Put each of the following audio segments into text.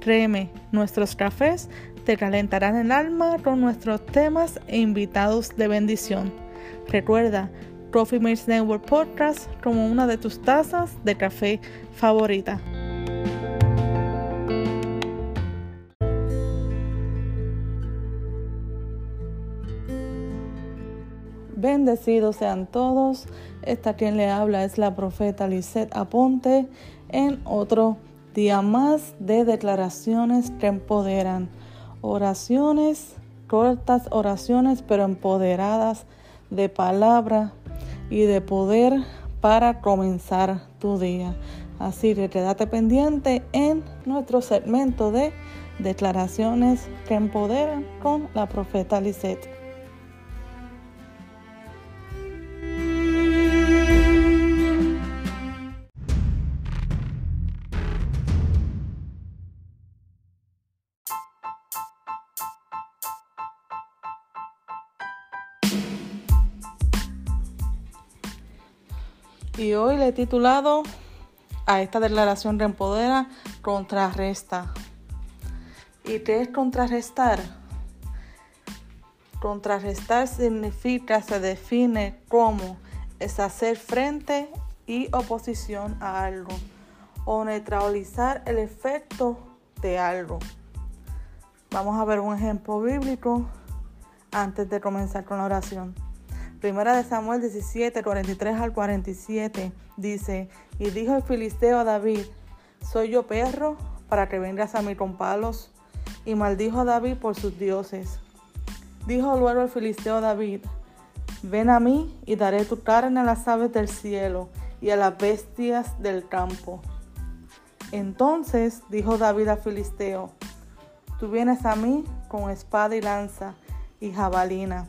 Créeme, nuestros cafés te calentarán el alma con nuestros temas e invitados de bendición. Recuerda, Coffee Mates Network Podcast como una de tus tazas de café favorita. Bendecidos sean todos. Esta quien le habla es la profeta Lisette Aponte en otro día más de declaraciones que empoderan. Oraciones, cortas oraciones, pero empoderadas de palabra y de poder para comenzar tu día. Así que quédate pendiente en nuestro segmento de declaraciones que empoderan con la profeta Lisette. Y hoy le he titulado a esta declaración Reempodera Contrarresta. ¿Y qué es contrarrestar? Contrarrestar significa, se define como es hacer frente y oposición a algo o neutralizar el efecto de algo. Vamos a ver un ejemplo bíblico antes de comenzar con la oración. Primera de Samuel 17, 43 al 47 dice, y dijo el filisteo a David, ¿soy yo perro para que vengas a mí con palos? Y maldijo a David por sus dioses. Dijo luego el filisteo a David, ven a mí y daré tu carne a las aves del cielo y a las bestias del campo. Entonces dijo David al filisteo, tú vienes a mí con espada y lanza y jabalina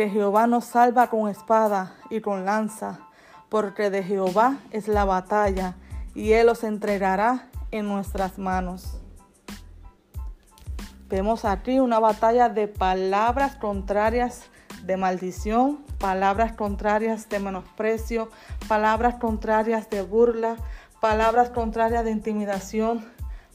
que Jehová nos salva con espada y con lanza, porque de Jehová es la batalla, y Él os entregará en nuestras manos. Vemos aquí una batalla de palabras contrarias de maldición, palabras contrarias de menosprecio, palabras contrarias de burla, palabras contrarias de intimidación,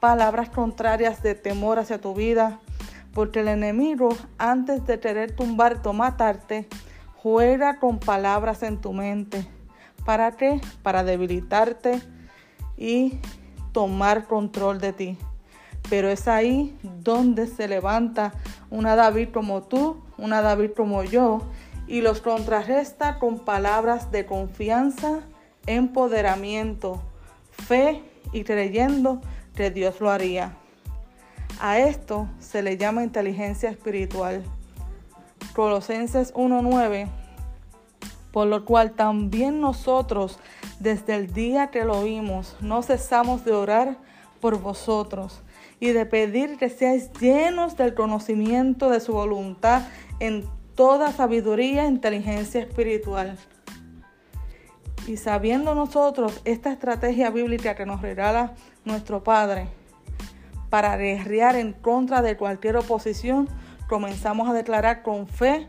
palabras contrarias de temor hacia tu vida, porque el enemigo, antes de querer tumbarte o matarte, juega con palabras en tu mente. ¿Para qué? Para debilitarte y tomar control de ti. Pero es ahí donde se levanta una David como tú, una David como yo, y los contrarresta con palabras de confianza, empoderamiento, fe y creyendo que Dios lo haría. A esto se le llama inteligencia espiritual. Colosenses 1.9, por lo cual también nosotros, desde el día que lo oímos, no cesamos de orar por vosotros y de pedir que seáis llenos del conocimiento de su voluntad en toda sabiduría e inteligencia espiritual. Y sabiendo nosotros esta estrategia bíblica que nos regala nuestro Padre, para guerrear en contra de cualquier oposición, comenzamos a declarar con fe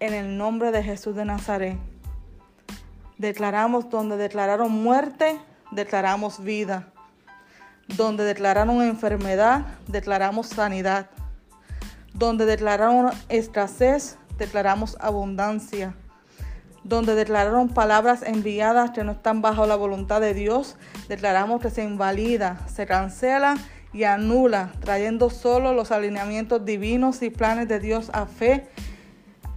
en el nombre de Jesús de Nazaret. Declaramos donde declararon muerte, declaramos vida. Donde declararon enfermedad, declaramos sanidad. Donde declararon escasez, declaramos abundancia. Donde declararon palabras enviadas que no están bajo la voluntad de Dios, declaramos que se invalida, se cancela y anula, trayendo solo los alineamientos divinos y planes de Dios a fe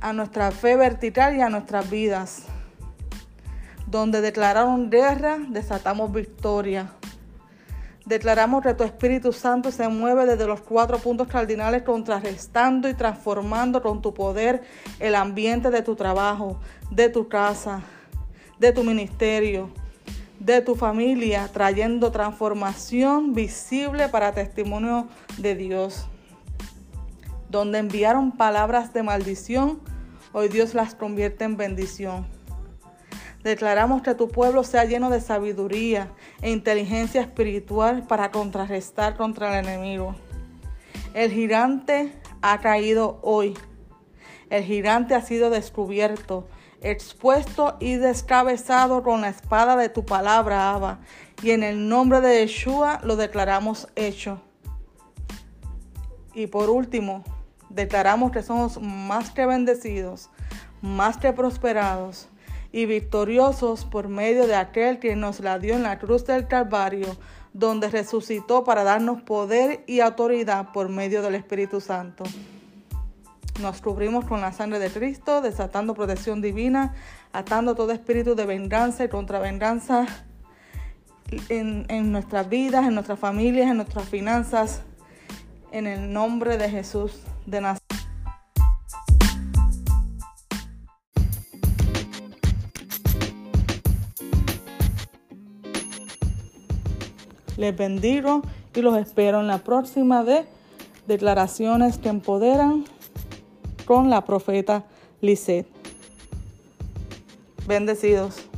a nuestra fe vertical y a nuestras vidas. Donde declararon guerra, desatamos victoria. Declaramos que tu Espíritu Santo se mueve desde los cuatro puntos cardinales, contrarrestando y transformando con tu poder el ambiente de tu trabajo, de tu casa, de tu ministerio, de tu familia, trayendo transformación visible para testimonio de Dios. Donde enviaron palabras de maldición, hoy Dios las convierte en bendición. Declaramos que tu pueblo sea lleno de sabiduría e inteligencia espiritual para contrarrestar contra el enemigo. El gigante ha caído hoy. El gigante ha sido descubierto, expuesto y descabezado con la espada de tu palabra, Abba. Y en el nombre de Yeshua lo declaramos hecho. Y por último, declaramos que somos más que bendecidos, más que prosperados y victoriosos por medio de aquel que nos la dio en la cruz del Calvario, donde resucitó para darnos poder y autoridad por medio del Espíritu Santo. Nos cubrimos con la sangre de Cristo, desatando protección divina, atando todo espíritu de venganza y contravenganza en, en nuestras vidas, en nuestras familias, en nuestras finanzas, en el nombre de Jesús de Nazaret. Les bendigo y los espero en la próxima de Declaraciones que Empoderan con la profeta Lisette. Bendecidos.